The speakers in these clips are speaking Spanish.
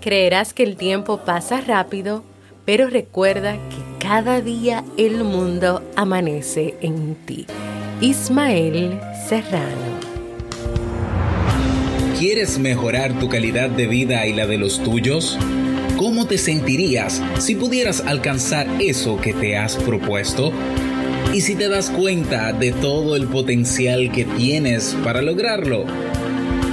Creerás que el tiempo pasa rápido, pero recuerda que cada día el mundo amanece en ti. Ismael Serrano. ¿Quieres mejorar tu calidad de vida y la de los tuyos? ¿Cómo te sentirías si pudieras alcanzar eso que te has propuesto? ¿Y si te das cuenta de todo el potencial que tienes para lograrlo?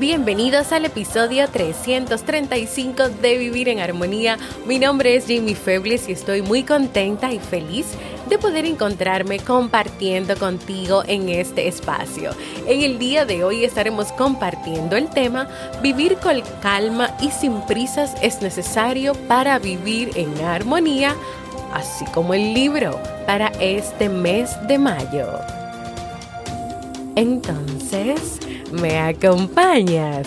Bienvenidos al episodio 335 de Vivir en Armonía. Mi nombre es Jamie Febles y estoy muy contenta y feliz de poder encontrarme compartiendo contigo en este espacio. En el día de hoy estaremos compartiendo el tema Vivir con calma y sin prisas es necesario para vivir en armonía, así como el libro para este mes de mayo. Entonces, ¿me acompañas?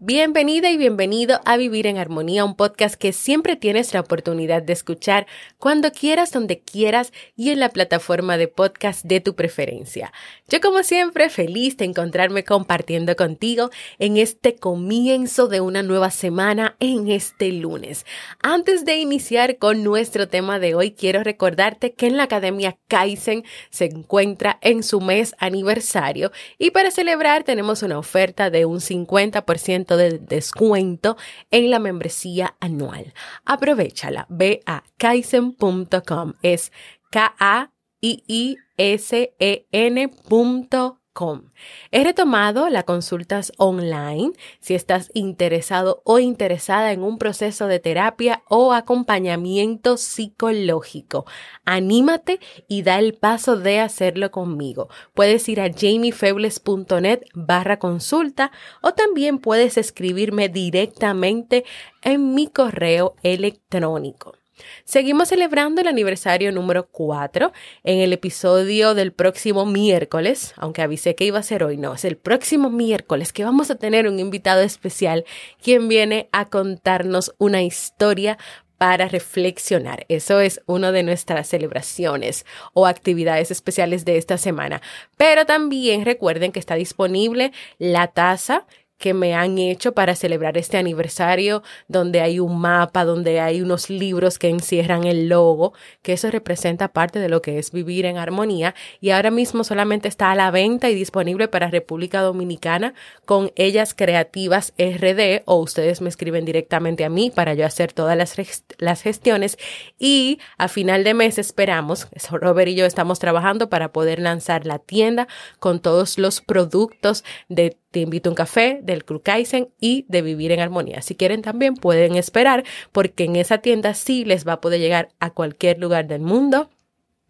Bienvenida y bienvenido a Vivir en Armonía, un podcast que siempre tienes la oportunidad de escuchar cuando quieras, donde quieras y en la plataforma de podcast de tu preferencia. Yo como siempre feliz de encontrarme compartiendo contigo en este comienzo de una nueva semana en este lunes. Antes de iniciar con nuestro tema de hoy, quiero recordarte que en la Academia Kaizen se encuentra en su mes aniversario y para celebrar tenemos una oferta de un 50% de descuento en la membresía anual. Aprovechala. Ve a kaizen.com. Es K-A-I-I-S-E-N.com He retomado las consultas online si estás interesado o interesada en un proceso de terapia o acompañamiento psicológico. Anímate y da el paso de hacerlo conmigo. Puedes ir a jamiefebles.net barra consulta o también puedes escribirme directamente en mi correo electrónico. Seguimos celebrando el aniversario número 4 en el episodio del próximo miércoles, aunque avisé que iba a ser hoy, no, es el próximo miércoles que vamos a tener un invitado especial quien viene a contarnos una historia para reflexionar. Eso es una de nuestras celebraciones o actividades especiales de esta semana. Pero también recuerden que está disponible la taza que me han hecho para celebrar este aniversario, donde hay un mapa, donde hay unos libros que encierran el logo, que eso representa parte de lo que es vivir en armonía. Y ahora mismo solamente está a la venta y disponible para República Dominicana con ellas creativas RD o ustedes me escriben directamente a mí para yo hacer todas las, las gestiones. Y a final de mes esperamos, Robert y yo estamos trabajando para poder lanzar la tienda con todos los productos de te invito a un café del Club y de Vivir en Armonía. Si quieren también pueden esperar porque en esa tienda sí les va a poder llegar a cualquier lugar del mundo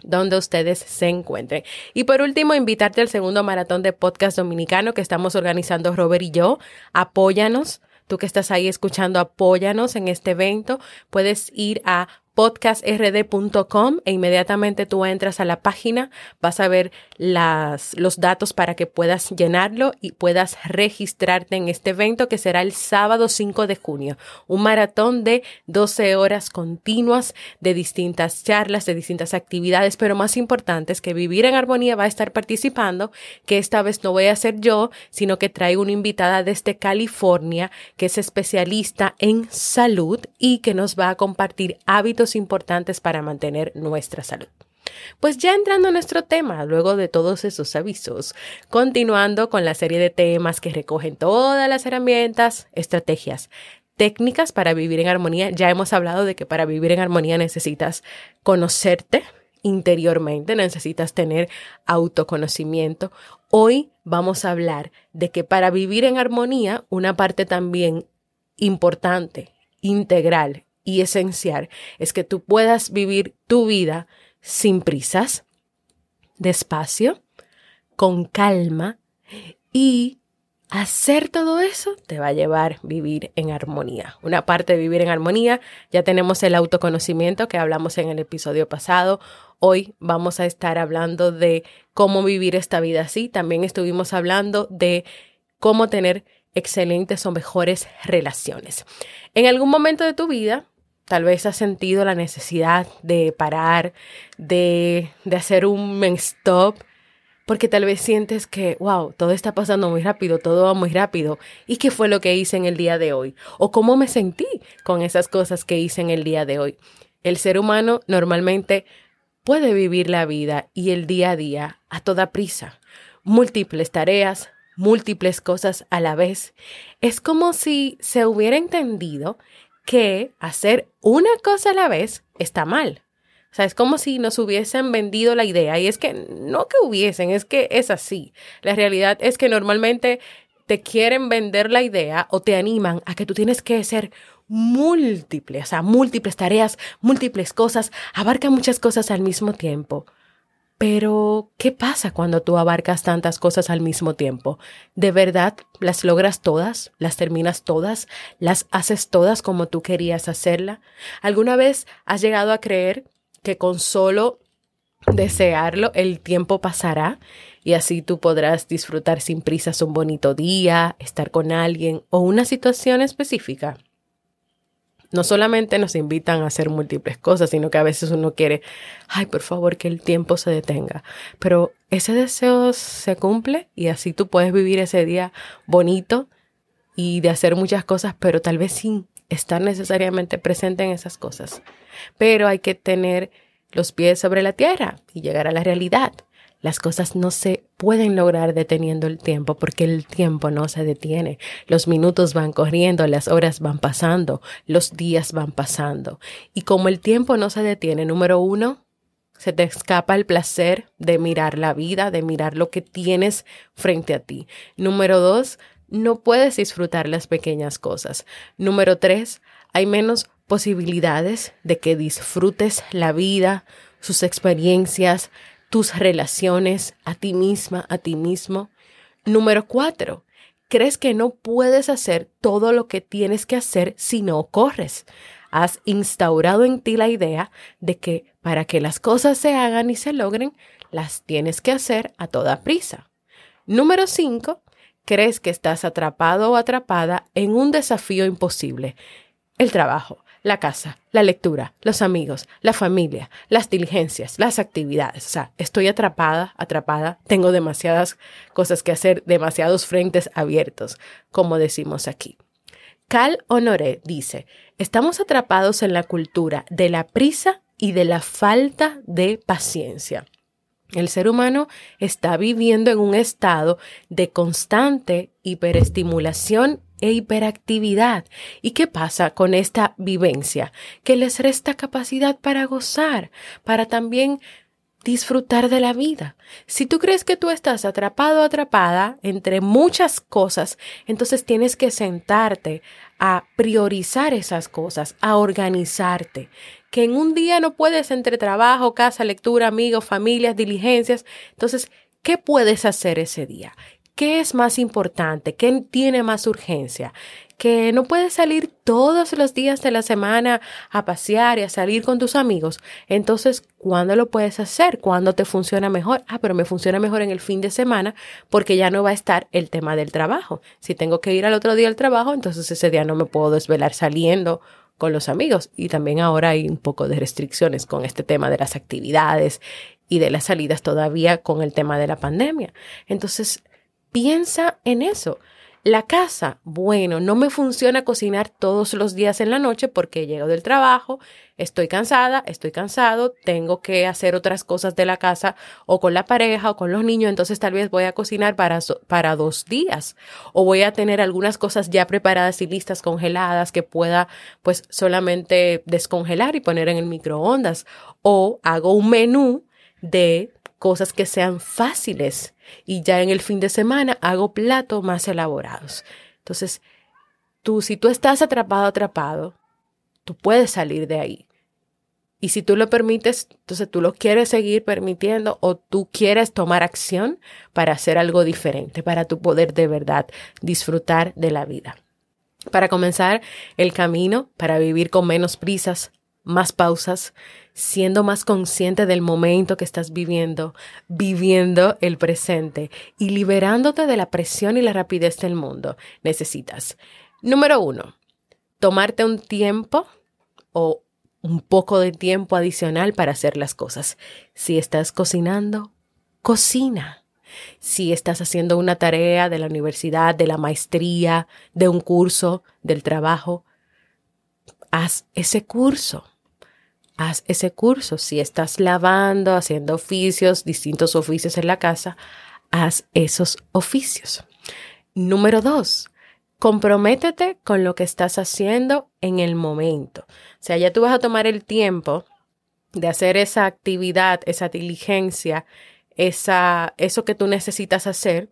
donde ustedes se encuentren. Y por último, invitarte al segundo maratón de podcast dominicano que estamos organizando Robert y yo. Apóyanos. Tú que estás ahí escuchando, apóyanos en este evento. Puedes ir a podcastrd.com e inmediatamente tú entras a la página, vas a ver las, los datos para que puedas llenarlo y puedas registrarte en este evento que será el sábado 5 de junio. Un maratón de 12 horas continuas de distintas charlas, de distintas actividades, pero más importante es que Vivir en Armonía va a estar participando, que esta vez no voy a ser yo, sino que traigo una invitada desde California que es especialista en salud y que nos va a compartir hábitos importantes para mantener nuestra salud. Pues ya entrando a nuestro tema, luego de todos esos avisos, continuando con la serie de temas que recogen todas las herramientas, estrategias, técnicas para vivir en armonía. Ya hemos hablado de que para vivir en armonía necesitas conocerte interiormente, necesitas tener autoconocimiento. Hoy vamos a hablar de que para vivir en armonía, una parte también importante, integral y esencial es que tú puedas vivir tu vida sin prisas, despacio, con calma y hacer todo eso te va a llevar a vivir en armonía. Una parte de vivir en armonía, ya tenemos el autoconocimiento que hablamos en el episodio pasado. Hoy vamos a estar hablando de cómo vivir esta vida así. También estuvimos hablando de cómo tener excelentes o mejores relaciones. En algún momento de tu vida, tal vez has sentido la necesidad de parar, de, de hacer un stop, porque tal vez sientes que, wow, todo está pasando muy rápido, todo va muy rápido. ¿Y qué fue lo que hice en el día de hoy? ¿O cómo me sentí con esas cosas que hice en el día de hoy? El ser humano normalmente puede vivir la vida y el día a día a toda prisa, múltiples tareas, múltiples cosas a la vez. Es como si se hubiera entendido que hacer una cosa a la vez está mal. O sea, es como si nos hubiesen vendido la idea y es que no que hubiesen, es que es así. La realidad es que normalmente te quieren vender la idea o te animan a que tú tienes que hacer múltiples, o sea, múltiples tareas, múltiples cosas, abarca muchas cosas al mismo tiempo. Pero, ¿qué pasa cuando tú abarcas tantas cosas al mismo tiempo? ¿De verdad las logras todas? ¿Las terminas todas? ¿Las haces todas como tú querías hacerla? ¿Alguna vez has llegado a creer que con solo desearlo el tiempo pasará y así tú podrás disfrutar sin prisas un bonito día, estar con alguien o una situación específica? No solamente nos invitan a hacer múltiples cosas, sino que a veces uno quiere, ay, por favor, que el tiempo se detenga. Pero ese deseo se cumple y así tú puedes vivir ese día bonito y de hacer muchas cosas, pero tal vez sin estar necesariamente presente en esas cosas. Pero hay que tener los pies sobre la tierra y llegar a la realidad. Las cosas no se pueden lograr deteniendo el tiempo porque el tiempo no se detiene. Los minutos van corriendo, las horas van pasando, los días van pasando. Y como el tiempo no se detiene, número uno, se te escapa el placer de mirar la vida, de mirar lo que tienes frente a ti. Número dos, no puedes disfrutar las pequeñas cosas. Número tres, hay menos posibilidades de que disfrutes la vida, sus experiencias, tus relaciones a ti misma, a ti mismo. Número cuatro, crees que no puedes hacer todo lo que tienes que hacer si no corres. Has instaurado en ti la idea de que para que las cosas se hagan y se logren, las tienes que hacer a toda prisa. Número cinco, crees que estás atrapado o atrapada en un desafío imposible. El trabajo, la casa, la lectura, los amigos, la familia, las diligencias, las actividades. O sea, estoy atrapada, atrapada, tengo demasiadas cosas que hacer, demasiados frentes abiertos, como decimos aquí. Cal Honoré dice, estamos atrapados en la cultura de la prisa y de la falta de paciencia. El ser humano está viviendo en un estado de constante hiperestimulación e hiperactividad. ¿Y qué pasa con esta vivencia? Que les resta capacidad para gozar, para también disfrutar de la vida. Si tú crees que tú estás atrapado o atrapada entre muchas cosas, entonces tienes que sentarte a priorizar esas cosas, a organizarte. Que en un día no puedes entre trabajo, casa, lectura, amigos, familias, diligencias. Entonces, ¿qué puedes hacer ese día? ¿Qué es más importante? ¿Qué tiene más urgencia? Que no puedes salir todos los días de la semana a pasear y a salir con tus amigos. Entonces, ¿cuándo lo puedes hacer? ¿Cuándo te funciona mejor? Ah, pero me funciona mejor en el fin de semana porque ya no va a estar el tema del trabajo. Si tengo que ir al otro día al trabajo, entonces ese día no me puedo desvelar saliendo con los amigos. Y también ahora hay un poco de restricciones con este tema de las actividades y de las salidas todavía con el tema de la pandemia. Entonces, Piensa en eso. La casa, bueno, no me funciona cocinar todos los días en la noche porque llego del trabajo, estoy cansada, estoy cansado, tengo que hacer otras cosas de la casa o con la pareja o con los niños, entonces tal vez voy a cocinar para, para dos días. O voy a tener algunas cosas ya preparadas y listas congeladas que pueda pues solamente descongelar y poner en el microondas. O hago un menú de cosas que sean fáciles y ya en el fin de semana hago platos más elaborados. Entonces, tú, si tú estás atrapado, atrapado, tú puedes salir de ahí. Y si tú lo permites, entonces tú lo quieres seguir permitiendo o tú quieres tomar acción para hacer algo diferente, para tu poder de verdad disfrutar de la vida. Para comenzar el camino, para vivir con menos prisas, más pausas, siendo más consciente del momento que estás viviendo, viviendo el presente y liberándote de la presión y la rapidez del mundo. Necesitas, número uno, tomarte un tiempo o un poco de tiempo adicional para hacer las cosas. Si estás cocinando, cocina. Si estás haciendo una tarea de la universidad, de la maestría, de un curso, del trabajo, haz ese curso haz ese curso. Si estás lavando, haciendo oficios, distintos oficios en la casa, haz esos oficios. Número dos, comprométete con lo que estás haciendo en el momento. O sea, ya tú vas a tomar el tiempo de hacer esa actividad, esa diligencia, esa, eso que tú necesitas hacer,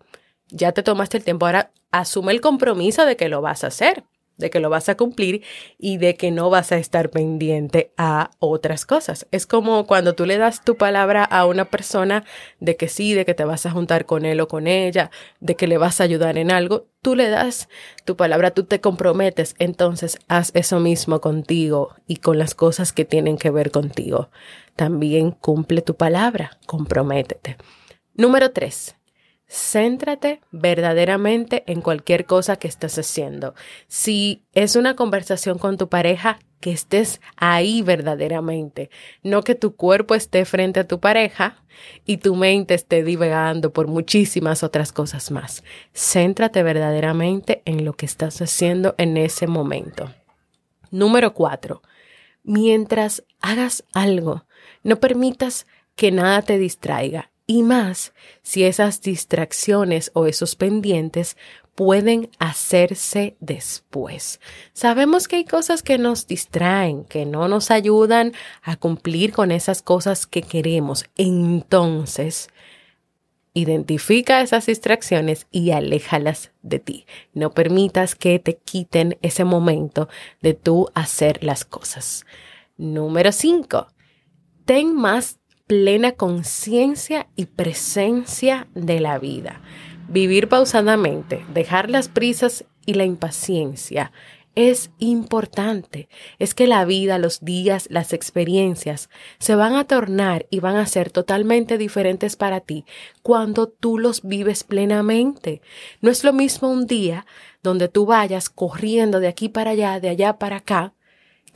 ya te tomaste el tiempo. Ahora asume el compromiso de que lo vas a hacer de que lo vas a cumplir y de que no vas a estar pendiente a otras cosas. Es como cuando tú le das tu palabra a una persona de que sí, de que te vas a juntar con él o con ella, de que le vas a ayudar en algo, tú le das tu palabra, tú te comprometes, entonces haz eso mismo contigo y con las cosas que tienen que ver contigo. También cumple tu palabra, comprométete. Número tres, Céntrate verdaderamente en cualquier cosa que estés haciendo. Si es una conversación con tu pareja, que estés ahí verdaderamente, no que tu cuerpo esté frente a tu pareja y tu mente esté divagando por muchísimas otras cosas más. Céntrate verdaderamente en lo que estás haciendo en ese momento. Número cuatro, mientras hagas algo, no permitas que nada te distraiga y más si esas distracciones o esos pendientes pueden hacerse después. Sabemos que hay cosas que nos distraen, que no nos ayudan a cumplir con esas cosas que queremos. Entonces, identifica esas distracciones y aléjalas de ti. No permitas que te quiten ese momento de tú hacer las cosas. Número 5. Ten más plena conciencia y presencia de la vida. Vivir pausadamente, dejar las prisas y la impaciencia es importante. Es que la vida, los días, las experiencias se van a tornar y van a ser totalmente diferentes para ti cuando tú los vives plenamente. No es lo mismo un día donde tú vayas corriendo de aquí para allá, de allá para acá,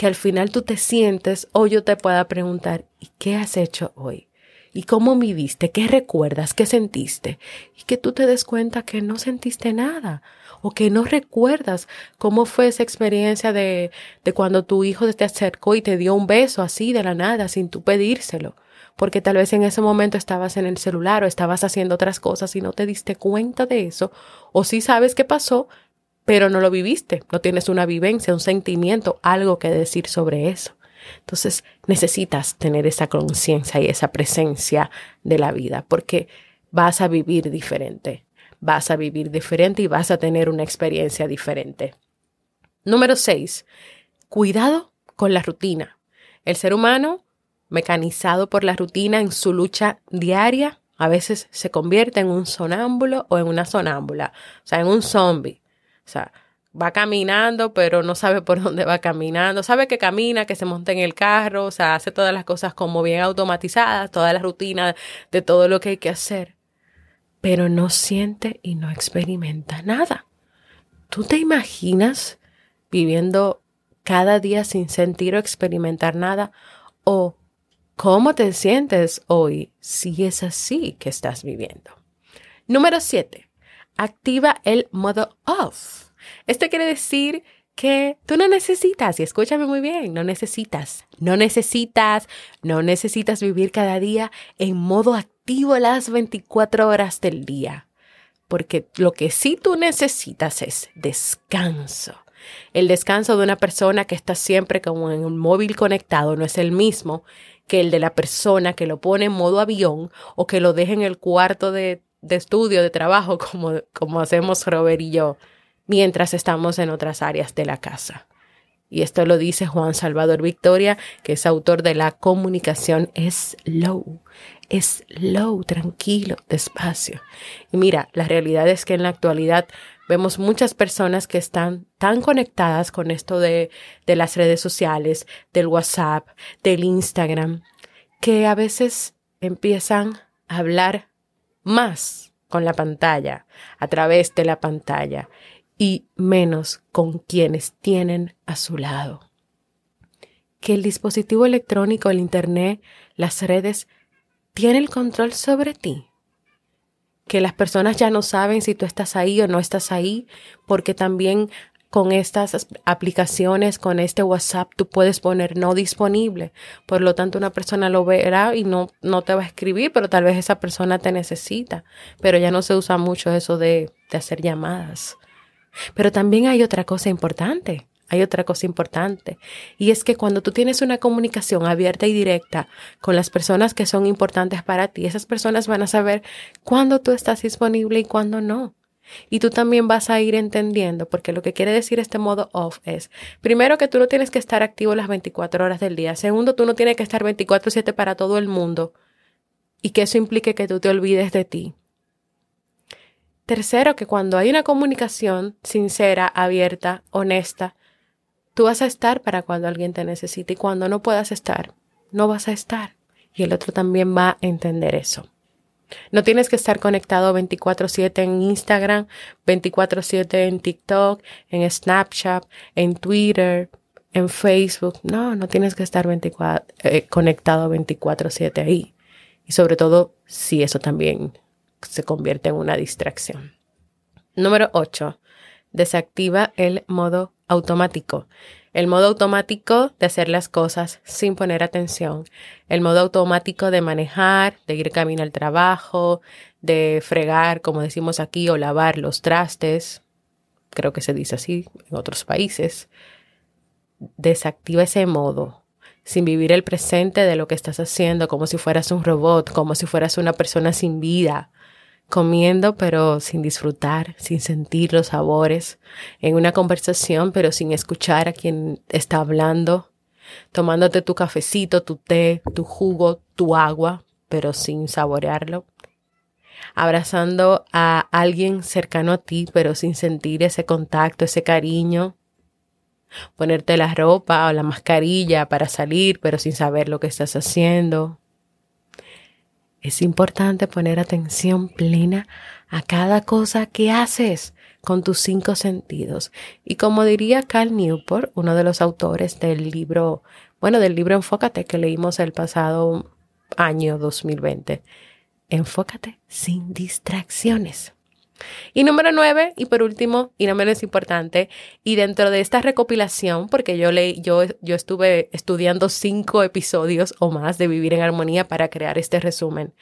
que al final tú te sientes o yo te pueda preguntar, ¿y qué has hecho hoy? ¿Y cómo viviste? ¿Qué recuerdas? ¿Qué sentiste? Y que tú te des cuenta que no sentiste nada o que no recuerdas cómo fue esa experiencia de, de cuando tu hijo te acercó y te dio un beso así de la nada sin tú pedírselo. Porque tal vez en ese momento estabas en el celular o estabas haciendo otras cosas y no te diste cuenta de eso. O si sabes qué pasó, pero no lo viviste, no tienes una vivencia, un sentimiento, algo que decir sobre eso. Entonces necesitas tener esa conciencia y esa presencia de la vida porque vas a vivir diferente, vas a vivir diferente y vas a tener una experiencia diferente. Número seis, cuidado con la rutina. El ser humano, mecanizado por la rutina en su lucha diaria, a veces se convierte en un sonámbulo o en una sonámbula, o sea, en un zombie. O sea, va caminando, pero no sabe por dónde va caminando. Sabe que camina, que se monta en el carro, o sea, hace todas las cosas como bien automatizadas, toda la rutina de todo lo que hay que hacer. Pero no siente y no experimenta nada. ¿Tú te imaginas viviendo cada día sin sentir o experimentar nada? ¿O cómo te sientes hoy si es así que estás viviendo? Número siete activa el modo off. Esto quiere decir que tú no necesitas, y escúchame muy bien, no necesitas, no necesitas, no necesitas vivir cada día en modo activo las 24 horas del día. Porque lo que sí tú necesitas es descanso. El descanso de una persona que está siempre como en un móvil conectado no es el mismo que el de la persona que lo pone en modo avión o que lo deja en el cuarto de, de estudio, de trabajo, como, como hacemos Robert y yo, mientras estamos en otras áreas de la casa. Y esto lo dice Juan Salvador Victoria, que es autor de La comunicación es low, es low, tranquilo, despacio. Y mira, la realidad es que en la actualidad vemos muchas personas que están tan conectadas con esto de, de las redes sociales, del WhatsApp, del Instagram, que a veces empiezan a hablar más con la pantalla, a través de la pantalla, y menos con quienes tienen a su lado. Que el dispositivo electrónico, el Internet, las redes, tiene el control sobre ti que las personas ya no saben si tú estás ahí o no estás ahí, porque también con estas aplicaciones, con este WhatsApp, tú puedes poner no disponible. Por lo tanto, una persona lo verá y no, no te va a escribir, pero tal vez esa persona te necesita. Pero ya no se usa mucho eso de, de hacer llamadas. Pero también hay otra cosa importante hay otra cosa importante y es que cuando tú tienes una comunicación abierta y directa con las personas que son importantes para ti, esas personas van a saber cuándo tú estás disponible y cuándo no. Y tú también vas a ir entendiendo, porque lo que quiere decir este modo off es, primero que tú no tienes que estar activo las 24 horas del día, segundo, tú no tienes que estar 24/7 para todo el mundo y que eso implique que tú te olvides de ti. Tercero, que cuando hay una comunicación sincera, abierta, honesta, Tú vas a estar para cuando alguien te necesite y cuando no puedas estar, no vas a estar. Y el otro también va a entender eso. No tienes que estar conectado 24/7 en Instagram, 24/7 en TikTok, en Snapchat, en Twitter, en Facebook. No, no tienes que estar 24, eh, conectado 24/7 ahí. Y sobre todo si eso también se convierte en una distracción. Número 8. Desactiva el modo automático. El modo automático de hacer las cosas sin poner atención. El modo automático de manejar, de ir camino al trabajo, de fregar, como decimos aquí, o lavar los trastes. Creo que se dice así en otros países. Desactiva ese modo sin vivir el presente de lo que estás haciendo, como si fueras un robot, como si fueras una persona sin vida comiendo pero sin disfrutar, sin sentir los sabores, en una conversación pero sin escuchar a quien está hablando, tomándote tu cafecito, tu té, tu jugo, tu agua, pero sin saborearlo, abrazando a alguien cercano a ti pero sin sentir ese contacto, ese cariño, ponerte la ropa o la mascarilla para salir pero sin saber lo que estás haciendo, es importante poner atención plena a cada cosa que haces con tus cinco sentidos. Y como diría Cal Newport, uno de los autores del libro, bueno, del libro Enfócate que leímos el pasado año 2020, enfócate sin distracciones. Y número nueve, y por último, y no menos importante, y dentro de esta recopilación, porque yo leí, yo, yo estuve estudiando cinco episodios o más de Vivir en Armonía para crear este resumen.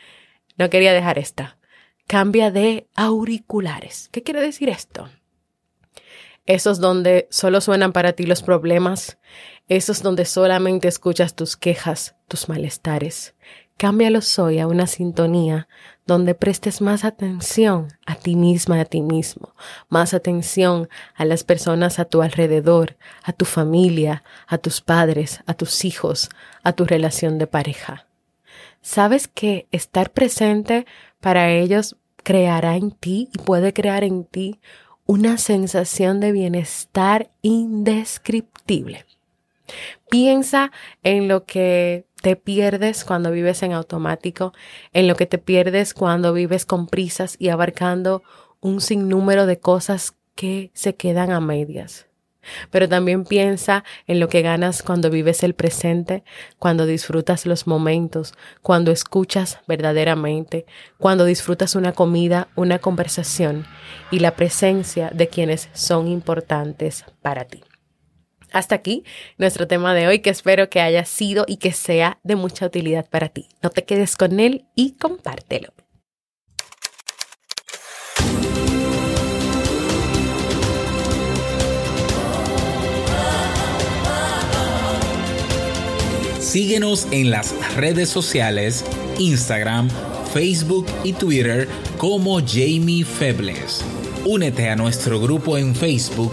No quería dejar esta. Cambia de auriculares. ¿Qué quiere decir esto? Esos donde solo suenan para ti los problemas, esos donde solamente escuchas tus quejas, tus malestares. Cámbialos hoy a una sintonía donde prestes más atención a ti misma, a ti mismo, más atención a las personas a tu alrededor, a tu familia, a tus padres, a tus hijos, a tu relación de pareja. ¿Sabes que estar presente para ellos creará en ti y puede crear en ti una sensación de bienestar indescriptible? Piensa en lo que te pierdes cuando vives en automático, en lo que te pierdes cuando vives con prisas y abarcando un sinnúmero de cosas que se quedan a medias. pero también piensa en lo que ganas cuando vives el presente, cuando disfrutas los momentos, cuando escuchas verdaderamente, cuando disfrutas una comida, una conversación y la presencia de quienes son importantes para ti. Hasta aquí nuestro tema de hoy que espero que haya sido y que sea de mucha utilidad para ti. No te quedes con él y compártelo. Síguenos en las redes sociales, Instagram, Facebook y Twitter como Jamie Febles. Únete a nuestro grupo en Facebook,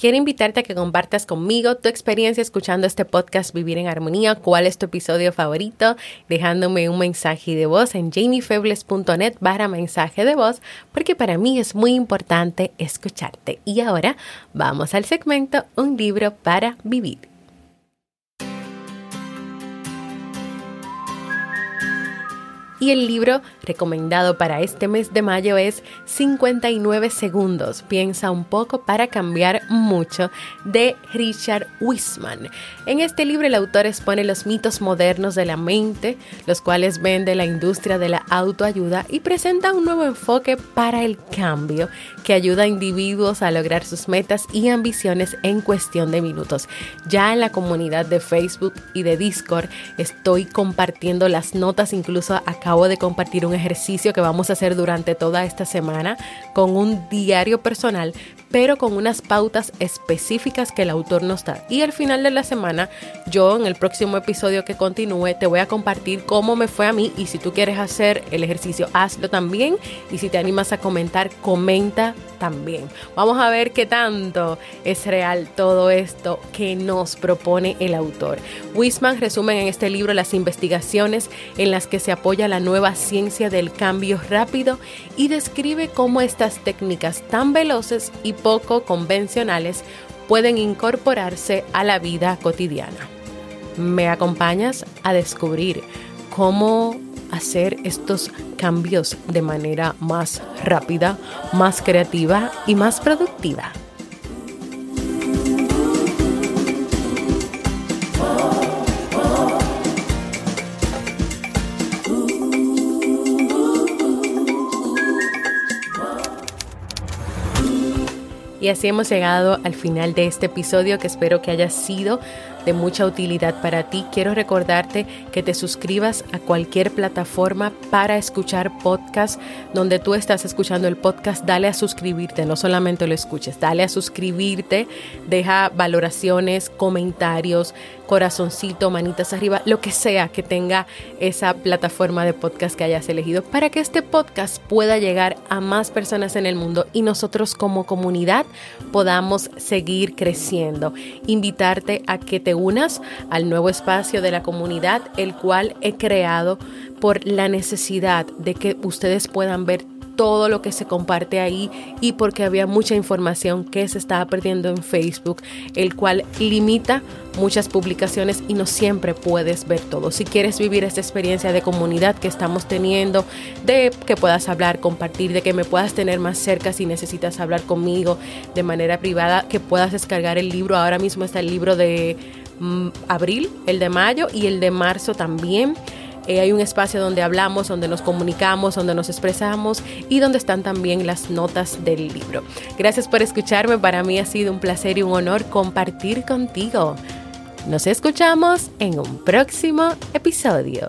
Quiero invitarte a que compartas conmigo tu experiencia escuchando este podcast Vivir en Armonía, cuál es tu episodio favorito, dejándome un mensaje de voz en jamiefebles.net barra mensaje de voz, porque para mí es muy importante escucharte. Y ahora vamos al segmento Un libro para vivir. Y el libro recomendado para este mes de mayo es 59 segundos. Piensa un poco para cambiar mucho de Richard Wiseman. En este libro el autor expone los mitos modernos de la mente, los cuales vende la industria de la autoayuda y presenta un nuevo enfoque para el cambio que ayuda a individuos a lograr sus metas y ambiciones en cuestión de minutos. Ya en la comunidad de Facebook y de Discord estoy compartiendo las notas, incluso acabo de compartir un ejercicio que vamos a hacer durante toda esta semana con un diario personal, pero con unas pautas específicas que el autor nos da. Y al final de la semana, yo en el próximo episodio que continúe, te voy a compartir cómo me fue a mí y si tú quieres hacer el ejercicio, hazlo también. Y si te animas a comentar, comenta también. Vamos a ver qué tanto es real todo esto que nos propone el autor. Wisman resume en este libro las investigaciones en las que se apoya la nueva ciencia del cambio rápido y describe cómo estas técnicas tan veloces y poco convencionales pueden incorporarse a la vida cotidiana. ¿Me acompañas a descubrir cómo hacer estos cambios de manera más rápida, más creativa y más productiva. Y así hemos llegado al final de este episodio que espero que haya sido de mucha utilidad para ti. Quiero recordarte que te suscribas a cualquier plataforma para escuchar podcast. Donde tú estás escuchando el podcast, dale a suscribirte, no solamente lo escuches, dale a suscribirte, deja valoraciones, comentarios, corazoncito, manitas arriba, lo que sea que tenga esa plataforma de podcast que hayas elegido para que este podcast pueda llegar a más personas en el mundo y nosotros como comunidad podamos seguir creciendo. Invitarte a que te unas al nuevo espacio de la comunidad, el cual he creado por la necesidad de que ustedes puedan ver todo lo que se comparte ahí y porque había mucha información que se estaba perdiendo en Facebook, el cual limita muchas publicaciones y no siempre puedes ver todo. Si quieres vivir esta experiencia de comunidad que estamos teniendo, de que puedas hablar, compartir, de que me puedas tener más cerca si necesitas hablar conmigo de manera privada, que puedas descargar el libro. Ahora mismo está el libro de abril, el de mayo y el de marzo también. Eh, hay un espacio donde hablamos, donde nos comunicamos, donde nos expresamos y donde están también las notas del libro. Gracias por escucharme, para mí ha sido un placer y un honor compartir contigo. Nos escuchamos en un próximo episodio.